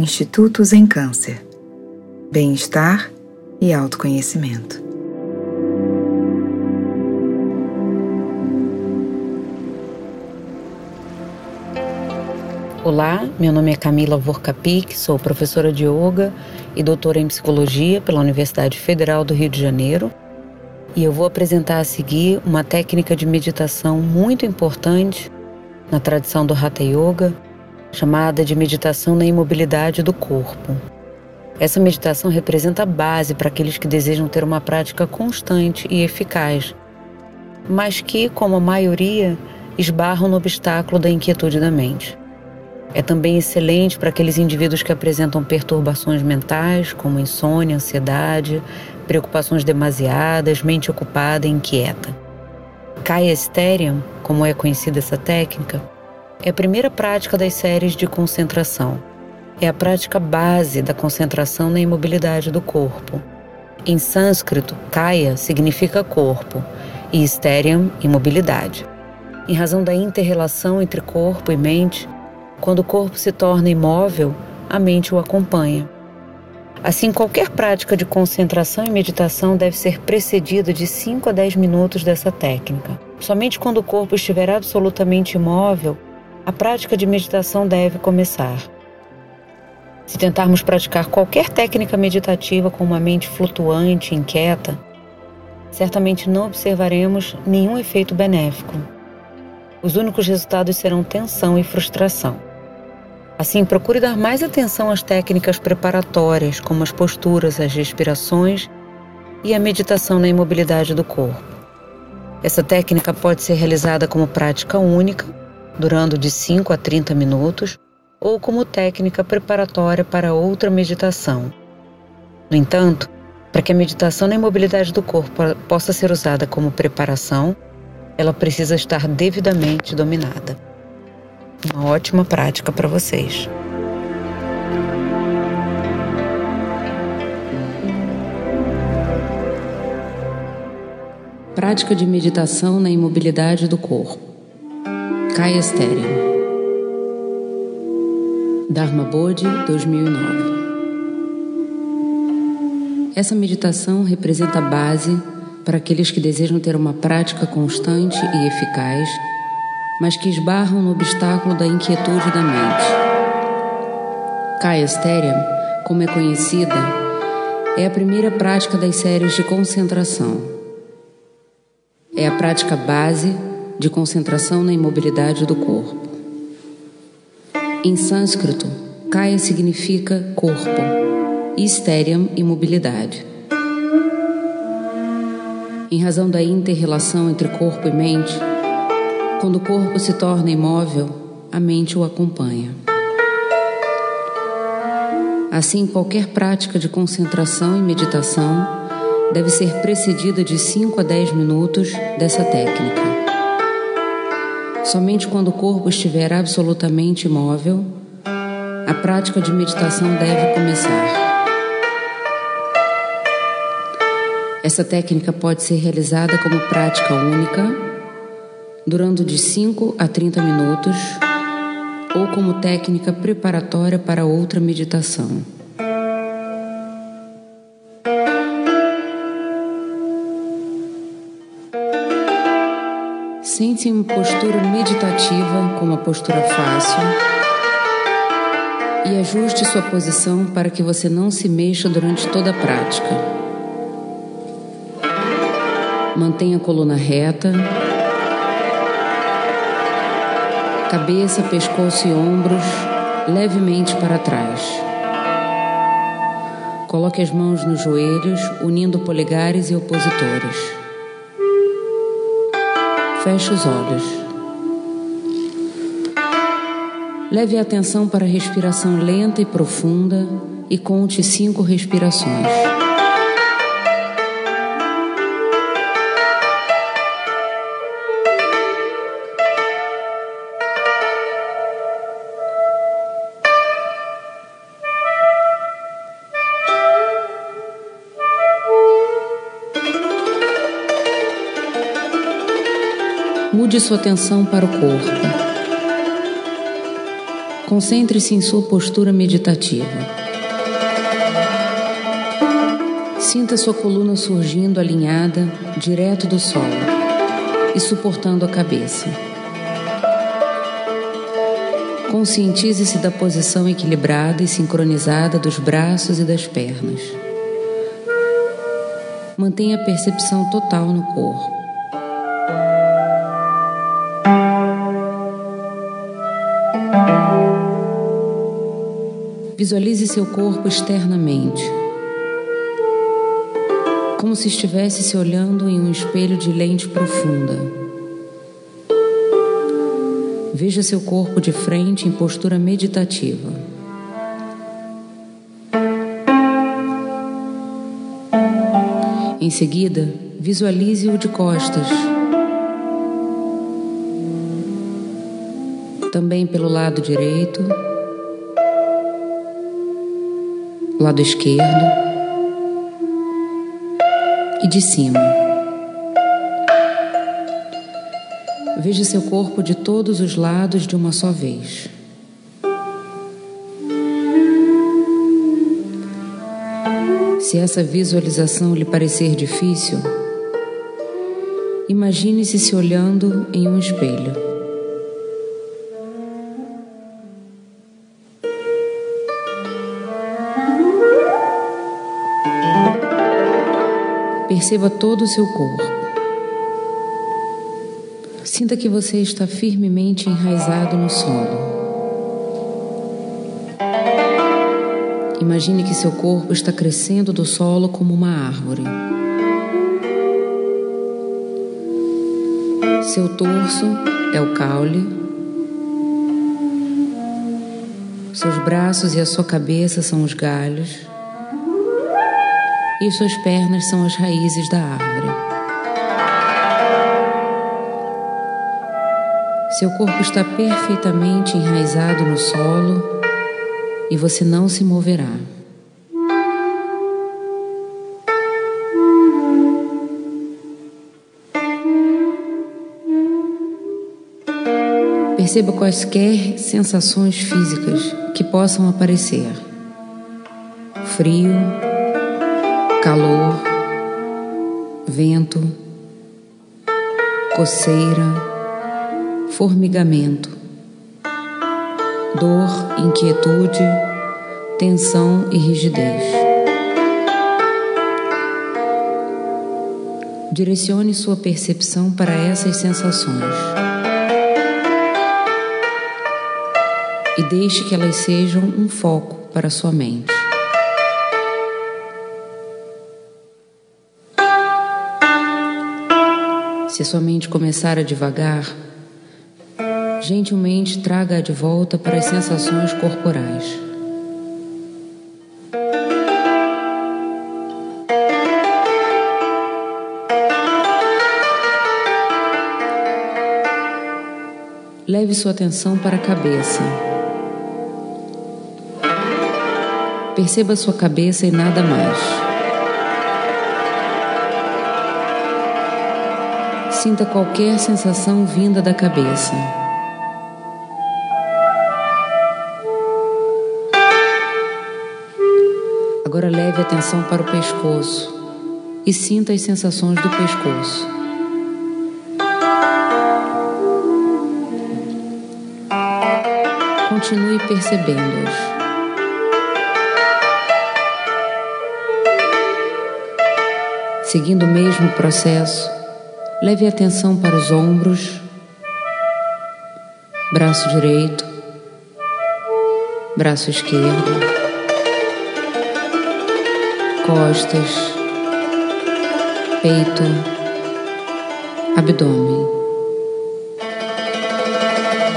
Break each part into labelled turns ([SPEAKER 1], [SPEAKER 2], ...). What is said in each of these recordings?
[SPEAKER 1] Institutos em Câncer, Bem-Estar e Autoconhecimento.
[SPEAKER 2] Olá, meu nome é Camila Vorkapik, sou professora de Yoga e doutora em Psicologia pela Universidade Federal do Rio de Janeiro. E eu vou apresentar a seguir uma técnica de meditação muito importante na tradição do Hatha Yoga, chamada de meditação na imobilidade do corpo. Essa meditação representa a base para aqueles que desejam ter uma prática constante e eficaz, mas que, como a maioria, esbarram no obstáculo da inquietude da mente. É também excelente para aqueles indivíduos que apresentam perturbações mentais, como insônia, ansiedade, preocupações demasiadas, mente ocupada e inquieta. Kaya Sterium, como é conhecida essa técnica, é a primeira prática das séries de concentração. É a prática base da concentração na imobilidade do corpo. Em sânscrito, kaya significa corpo e steriam, imobilidade. Em razão da interrelação entre corpo e mente, quando o corpo se torna imóvel, a mente o acompanha. Assim, qualquer prática de concentração e meditação deve ser precedida de 5 a 10 minutos dessa técnica. Somente quando o corpo estiver absolutamente imóvel, a prática de meditação deve começar. Se tentarmos praticar qualquer técnica meditativa com uma mente flutuante, inquieta, certamente não observaremos nenhum efeito benéfico. Os únicos resultados serão tensão e frustração. Assim, procure dar mais atenção às técnicas preparatórias, como as posturas, as respirações e a meditação na imobilidade do corpo. Essa técnica pode ser realizada como prática única durando de 5 a 30 minutos, ou como técnica preparatória para outra meditação. No entanto, para que a meditação na imobilidade do corpo possa ser usada como preparação, ela precisa estar devidamente dominada. Uma ótima prática para vocês.
[SPEAKER 3] Prática de meditação na imobilidade do corpo. Kaya Stereo. Dharma Bodhi 2009. Essa meditação representa a base para aqueles que desejam ter uma prática constante e eficaz, mas que esbarram no obstáculo da inquietude da mente. Kaya Stereo, como é conhecida, é a primeira prática das séries de concentração. É a prática base de concentração na imobilidade do corpo. Em sânscrito, kaya significa corpo e imobilidade. Em razão da interrelação entre corpo e mente, quando o corpo se torna imóvel, a mente o acompanha. Assim, qualquer prática de concentração e meditação deve ser precedida de 5 a 10 minutos dessa técnica. Somente quando o corpo estiver absolutamente imóvel, a prática de meditação deve começar. Essa técnica pode ser realizada como prática única, durando de 5 a 30 minutos, ou como técnica preparatória para outra meditação. Sente-se em postura meditativa, com uma postura fácil, e ajuste sua posição para que você não se mexa durante toda a prática. Mantenha a coluna reta, cabeça, pescoço e ombros levemente para trás. Coloque as mãos nos joelhos, unindo polegares e opositores. Feche os olhos. Leve a atenção para a respiração lenta e profunda e conte cinco respirações. Mude sua atenção para o corpo.
[SPEAKER 2] Concentre-se em sua postura meditativa. Sinta sua coluna surgindo alinhada, direto do solo e suportando a cabeça. Conscientize-se da posição equilibrada e sincronizada dos braços e das pernas. Mantenha a percepção total no corpo. Visualize seu corpo externamente, como se estivesse se olhando em um espelho de lente profunda. Veja seu corpo de frente em postura meditativa. Em seguida, visualize-o de costas. Também pelo lado direito lado esquerdo e de cima. Veja seu corpo de todos os lados de uma só vez. Se essa visualização lhe parecer difícil, imagine-se se olhando em um espelho. Perceba todo o seu corpo. Sinta que você está firmemente enraizado no solo. Imagine que seu corpo está crescendo do solo como uma árvore. Seu torso é o caule. Seus braços e a sua cabeça são os galhos e suas pernas são as raízes da árvore. Seu corpo está perfeitamente enraizado no solo e você não se moverá. Perceba quaisquer sensações físicas que possam aparecer: frio, calor, vento, coceira, formigamento, dor, inquietude, tensão e rigidez. Direcione sua percepção para essas sensações e deixe que elas sejam um foco para sua mente. Se sua mente começar a devagar, gentilmente traga-a de volta para as sensações corporais. Leve sua atenção para a cabeça. Perceba sua cabeça e nada mais. Sinta qualquer sensação vinda da cabeça. Agora leve atenção para o pescoço e sinta as sensações do pescoço. Continue percebendo-as. Seguindo o mesmo processo, Leve a atenção para os ombros, braço direito, braço esquerdo, costas, peito, abdômen,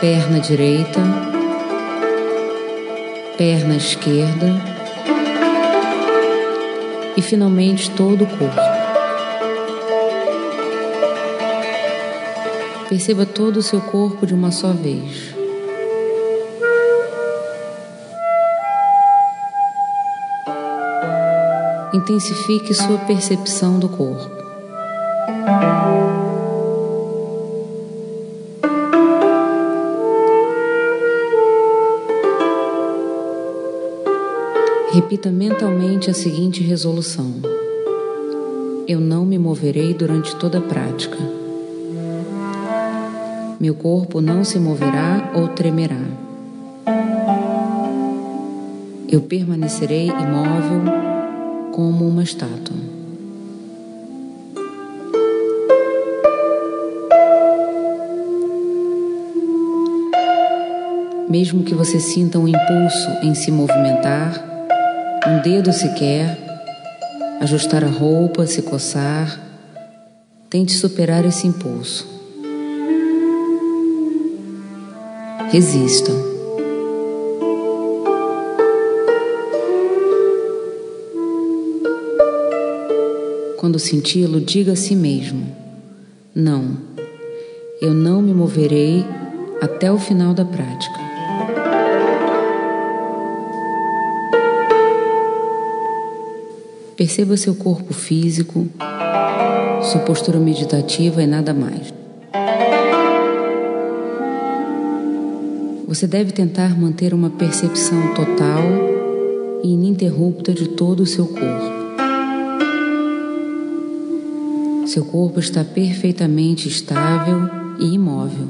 [SPEAKER 2] perna direita, perna esquerda e finalmente todo o corpo. Perceba todo o seu corpo de uma só vez. Intensifique sua percepção do corpo. Repita mentalmente a seguinte resolução: Eu não me moverei durante toda a prática. Meu corpo não se moverá ou tremerá. Eu permanecerei imóvel como uma estátua. Mesmo que você sinta um impulso em se movimentar, um dedo sequer, ajustar a roupa, se coçar. Tente superar esse impulso. Resista. Quando senti-lo, diga a si mesmo: Não, eu não me moverei até o final da prática. Perceba seu corpo físico, sua postura meditativa e nada mais. Você deve tentar manter uma percepção total e ininterrupta de todo o seu corpo. Seu corpo está perfeitamente estável e imóvel.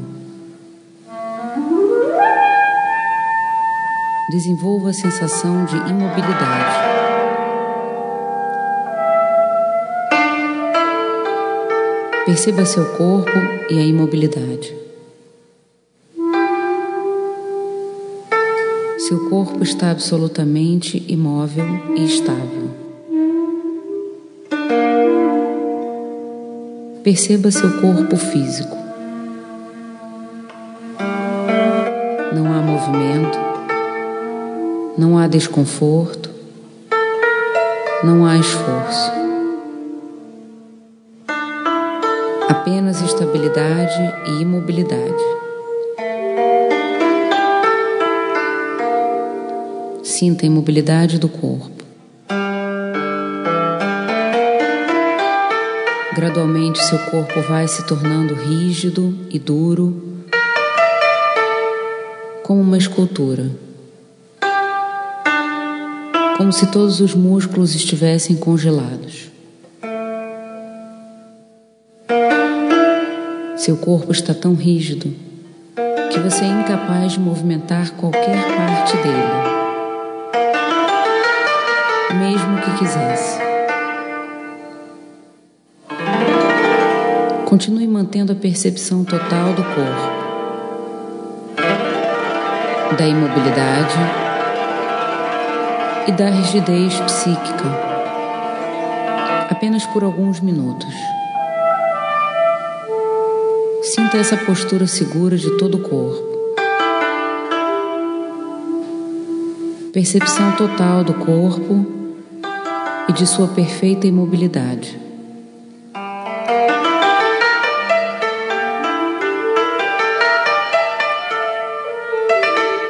[SPEAKER 2] Desenvolva a sensação de imobilidade. Perceba seu corpo e a imobilidade. Seu corpo está absolutamente imóvel e estável. Perceba seu corpo físico. Não há movimento, não há desconforto, não há esforço. apenas estabilidade e imobilidade. Sinta a imobilidade do corpo. Gradualmente, seu corpo vai se tornando rígido e duro, como uma escultura. Como se todos os músculos estivessem congelados. Seu corpo está tão rígido que você é incapaz de movimentar qualquer parte dele, mesmo que quisesse. Continue mantendo a percepção total do corpo, da imobilidade e da rigidez psíquica, apenas por alguns minutos. Sinta essa postura segura de todo o corpo. Percepção total do corpo e de sua perfeita imobilidade.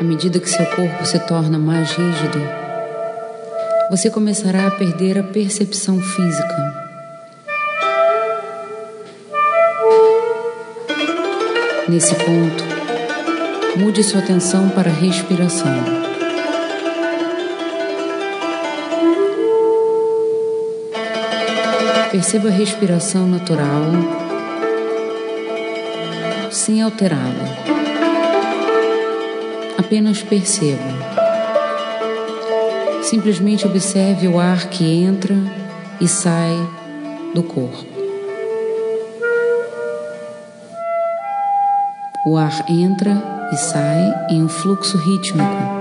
[SPEAKER 2] À medida que seu corpo se torna mais rígido, você começará a perder a percepção física. Nesse ponto, mude sua atenção para a respiração. Perceba a respiração natural, sem alterá-la. Apenas perceba. Simplesmente observe o ar que entra e sai do corpo. O ar entra e sai em um fluxo rítmico.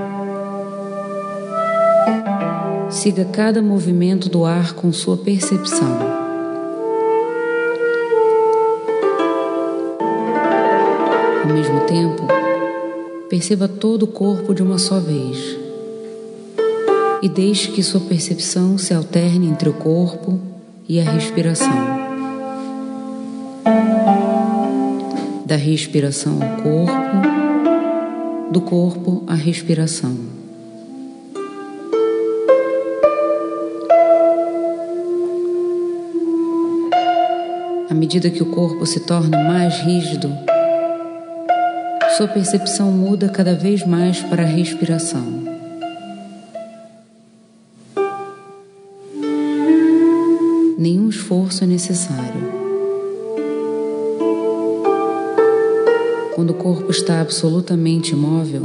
[SPEAKER 2] Siga cada movimento do ar com sua percepção. Ao mesmo tempo, perceba todo o corpo de uma só vez e deixe que sua percepção se alterne entre o corpo e a respiração. da respiração ao corpo, do corpo à respiração. À medida que o corpo se torna mais rígido, sua percepção muda cada vez mais para a respiração. Nenhum esforço é necessário. Quando o corpo está absolutamente imóvel,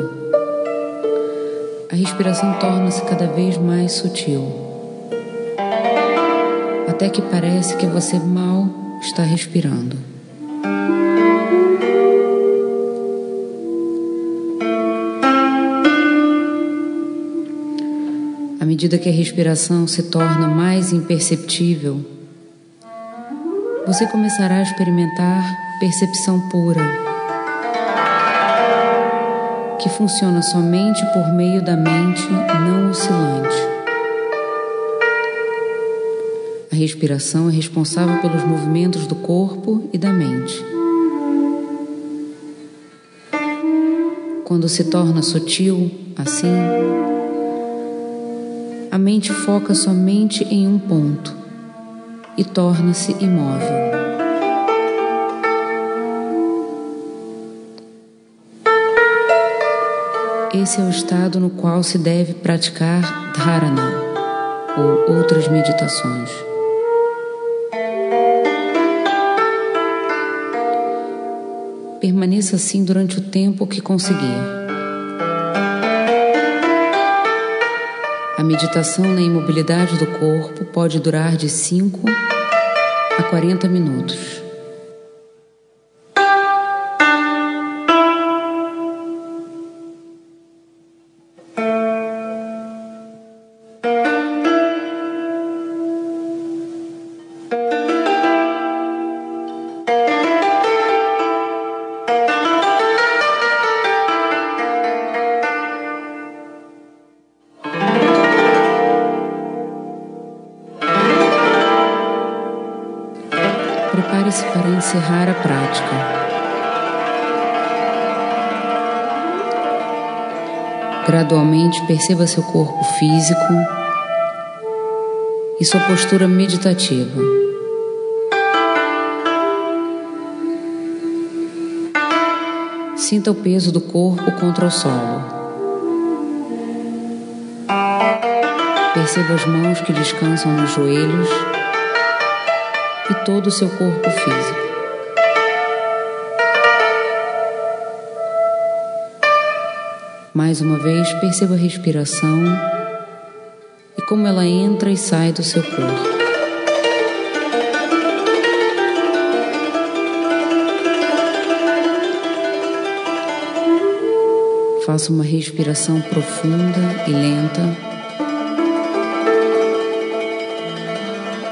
[SPEAKER 2] a respiração torna-se cada vez mais sutil, até que parece que você mal está respirando. Medida que a respiração se torna mais imperceptível, você começará a experimentar percepção pura que funciona somente por meio da mente não oscilante. A respiração é responsável pelos movimentos do corpo e da mente. Quando se torna sutil, assim, a mente foca somente em um ponto e torna-se imóvel. Esse é o estado no qual se deve praticar dharana ou outras meditações. Permaneça assim durante o tempo que conseguir. Meditação na imobilidade do corpo pode durar de 5 a 40 minutos. Para encerrar a prática. Gradualmente perceba seu corpo físico e sua postura meditativa. Sinta o peso do corpo contra o solo. Perceba as mãos que descansam nos joelhos e todo o seu corpo físico. Mais uma vez, perceba a respiração e como ela entra e sai do seu corpo. Faça uma respiração profunda e lenta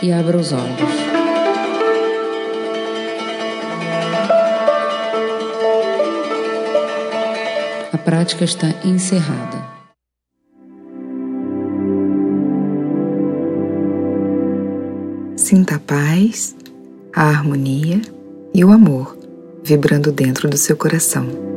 [SPEAKER 2] e abra os olhos. Prática está encerrada.
[SPEAKER 1] Sinta a paz, a harmonia e o amor vibrando dentro do seu coração.